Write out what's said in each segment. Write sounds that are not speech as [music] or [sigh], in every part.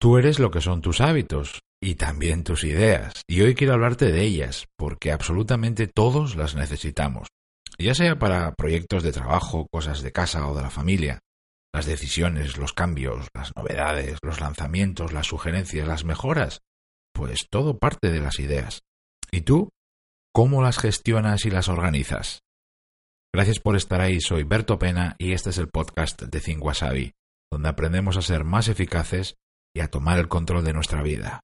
Tú eres lo que son tus hábitos y también tus ideas. Y hoy quiero hablarte de ellas, porque absolutamente todos las necesitamos. Ya sea para proyectos de trabajo, cosas de casa o de la familia. Las decisiones, los cambios, las novedades, los lanzamientos, las sugerencias, las mejoras. Pues todo parte de las ideas. ¿Y tú? ¿Cómo las gestionas y las organizas? Gracias por estar ahí, soy Berto Pena y este es el podcast de Think donde aprendemos a ser más eficaces y a tomar el control de nuestra vida.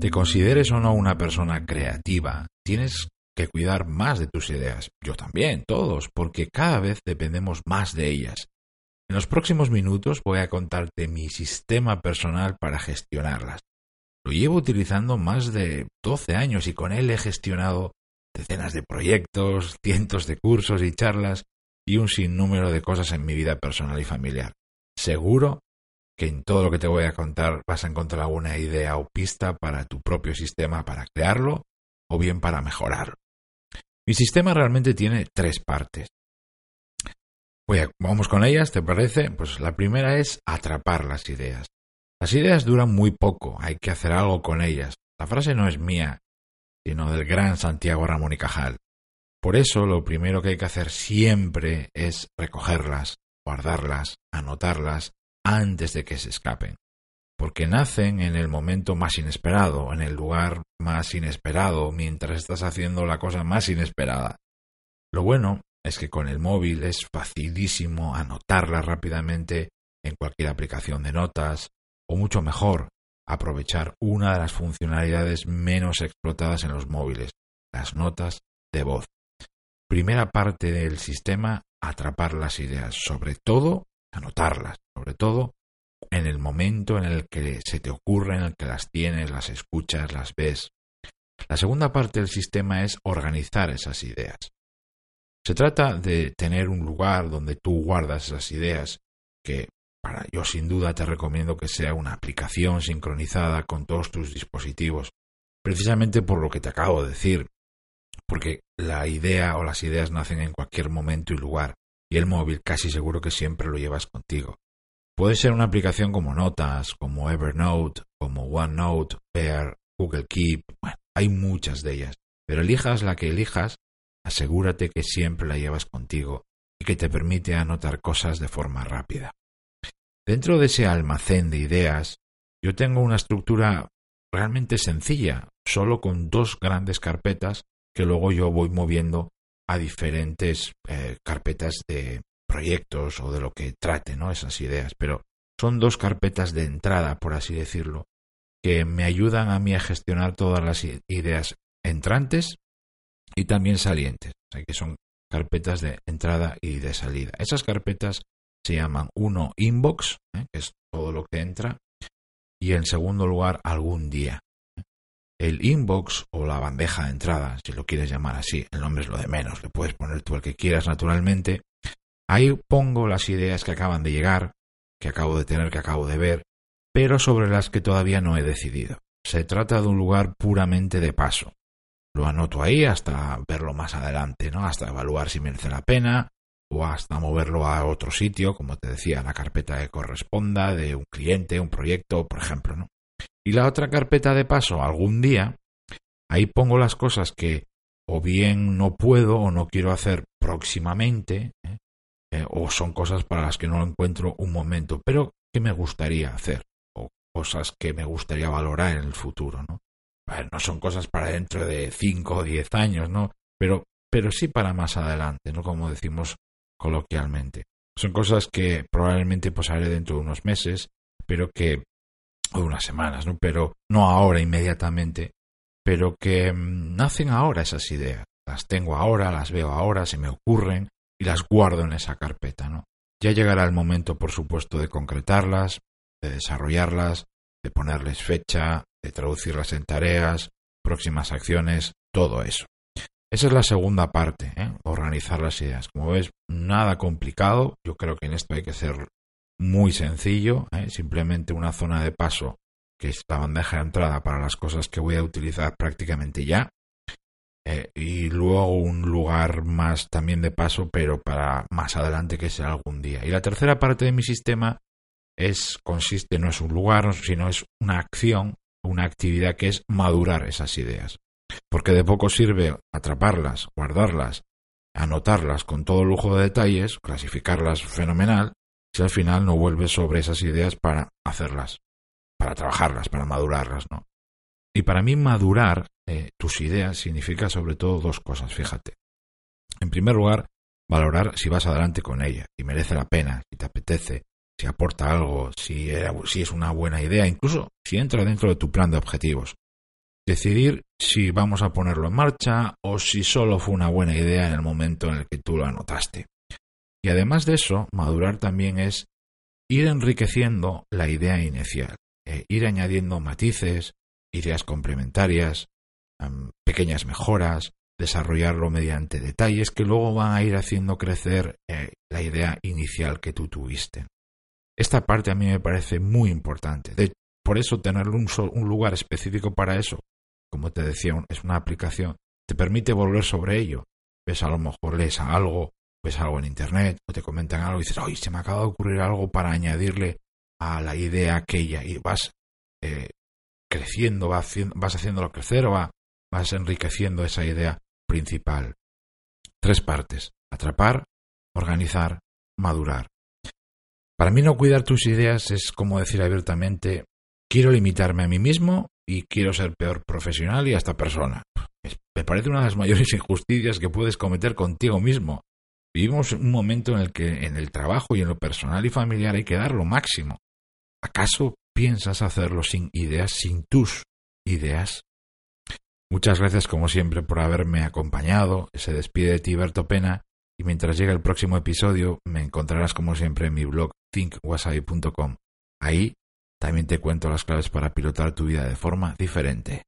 Te consideres o no una persona creativa, tienes que cuidar más de tus ideas. Yo también, todos, porque cada vez dependemos más de ellas. En los próximos minutos voy a contarte mi sistema personal para gestionarlas. Lo llevo utilizando más de 12 años y con él he gestionado decenas de proyectos, cientos de cursos y charlas y un sinnúmero de cosas en mi vida personal y familiar. Seguro que en todo lo que te voy a contar vas a encontrar alguna idea o pista para tu propio sistema para crearlo o bien para mejorarlo. Mi sistema realmente tiene tres partes. vamos con ellas, ¿te parece? Pues la primera es atrapar las ideas. Las ideas duran muy poco, hay que hacer algo con ellas. La frase no es mía, sino del gran Santiago Ramón y Cajal. Por eso lo primero que hay que hacer siempre es recogerlas, guardarlas, anotarlas antes de que se escapen porque nacen en el momento más inesperado, en el lugar más inesperado, mientras estás haciendo la cosa más inesperada. Lo bueno es que con el móvil es facilísimo anotarla rápidamente en cualquier aplicación de notas, o mucho mejor, aprovechar una de las funcionalidades menos explotadas en los móviles, las notas de voz. Primera parte del sistema, atrapar las ideas, sobre todo anotarlas, sobre todo en el momento en el que se te ocurre, en el que las tienes, las escuchas, las ves. La segunda parte del sistema es organizar esas ideas. Se trata de tener un lugar donde tú guardas esas ideas, que para yo sin duda te recomiendo que sea una aplicación sincronizada con todos tus dispositivos, precisamente por lo que te acabo de decir, porque la idea o las ideas nacen en cualquier momento y lugar, y el móvil casi seguro que siempre lo llevas contigo. Puede ser una aplicación como Notas, como Evernote, como OneNote, Bear, Google Keep. Bueno, hay muchas de ellas. Pero elijas la que elijas, asegúrate que siempre la llevas contigo y que te permite anotar cosas de forma rápida. Dentro de ese almacén de ideas, yo tengo una estructura realmente sencilla, solo con dos grandes carpetas que luego yo voy moviendo a diferentes eh, carpetas de, proyectos o de lo que trate, ¿no? Esas ideas. Pero son dos carpetas de entrada, por así decirlo, que me ayudan a mí a gestionar todas las ideas entrantes y también salientes. O sea, que son carpetas de entrada y de salida. Esas carpetas se llaman uno inbox, ¿eh? que es todo lo que entra, y en segundo lugar algún día. El inbox o la bandeja de entrada, si lo quieres llamar así, el nombre es lo de menos, le puedes poner tú el que quieras naturalmente, Ahí pongo las ideas que acaban de llegar, que acabo de tener, que acabo de ver, pero sobre las que todavía no he decidido. Se trata de un lugar puramente de paso. Lo anoto ahí hasta verlo más adelante, ¿no? Hasta evaluar si merece la pena o hasta moverlo a otro sitio, como te decía, la carpeta que corresponda de un cliente, un proyecto, por ejemplo, ¿no? Y la otra carpeta de paso, algún día, ahí pongo las cosas que o bien no puedo o no quiero hacer próximamente, ¿eh? Eh, o son cosas para las que no encuentro un momento, pero que me gustaría hacer, o cosas que me gustaría valorar en el futuro, ¿no? no son cosas para dentro de 5 o 10 años, ¿no? Pero, pero sí para más adelante, ¿no? Como decimos coloquialmente. Son cosas que probablemente pues haré dentro de unos meses, pero que, o unas semanas, ¿no? Pero no ahora inmediatamente, pero que mm, nacen ahora esas ideas. Las tengo ahora, las veo ahora, se me ocurren, y las guardo en esa carpeta, ¿no? Ya llegará el momento, por supuesto, de concretarlas, de desarrollarlas, de ponerles fecha, de traducirlas en tareas, próximas acciones, todo eso. Esa es la segunda parte, ¿eh? organizar las ideas. Como ves, nada complicado. Yo creo que en esto hay que ser muy sencillo, ¿eh? simplemente una zona de paso que es la bandeja de entrada para las cosas que voy a utilizar prácticamente ya. Eh, y luego un lugar más también de paso, pero para más adelante que sea algún día. Y la tercera parte de mi sistema es consiste no es un lugar, sino es una acción, una actividad que es madurar esas ideas. Porque de poco sirve atraparlas, guardarlas, anotarlas con todo lujo de detalles, clasificarlas fenomenal, si al final no vuelves sobre esas ideas para hacerlas, para trabajarlas, para madurarlas, ¿no? Y para mí madurar eh, tus ideas significa sobre todo dos cosas, fíjate. En primer lugar, valorar si vas adelante con ella, si merece la pena, si te apetece, si aporta algo, si, es una buena idea, incluso si entra dentro de tu plan de objetivos. Decidir si vamos a ponerlo en marcha o si solo fue una buena idea en el momento en el que tú lo anotaste. Y además de eso, madurar también es ir enriqueciendo la idea inicial, eh, ir añadiendo matices, ideas complementarias, pequeñas mejoras, desarrollarlo mediante detalles que luego van a ir haciendo crecer eh, la idea inicial que tú tuviste. Esta parte a mí me parece muy importante. por eso tener un, un lugar específico para eso, como te decía, es una aplicación, te permite volver sobre ello. Ves a lo mejor lees algo ves algo en internet o te comentan algo y dices, ¡ay! Se me acaba de ocurrir algo para añadirle a la idea aquella y vas eh, creciendo, vas, vas haciéndolo crecer o vas enriqueciendo esa idea principal. Tres partes. Atrapar, organizar, madurar. Para mí no cuidar tus ideas es como decir abiertamente, quiero limitarme a mí mismo y quiero ser peor profesional y hasta persona. Me parece una de las mayores [laughs] injusticias que puedes cometer contigo mismo. Vivimos un momento en el que en el trabajo y en lo personal y familiar hay que dar lo máximo. ¿Acaso piensas hacerlo sin ideas, sin tus ideas? Muchas gracias como siempre por haberme acompañado. Se despide de ti Berto Pena y mientras llega el próximo episodio me encontrarás como siempre en mi blog thinkwasabi.com. Ahí también te cuento las claves para pilotar tu vida de forma diferente.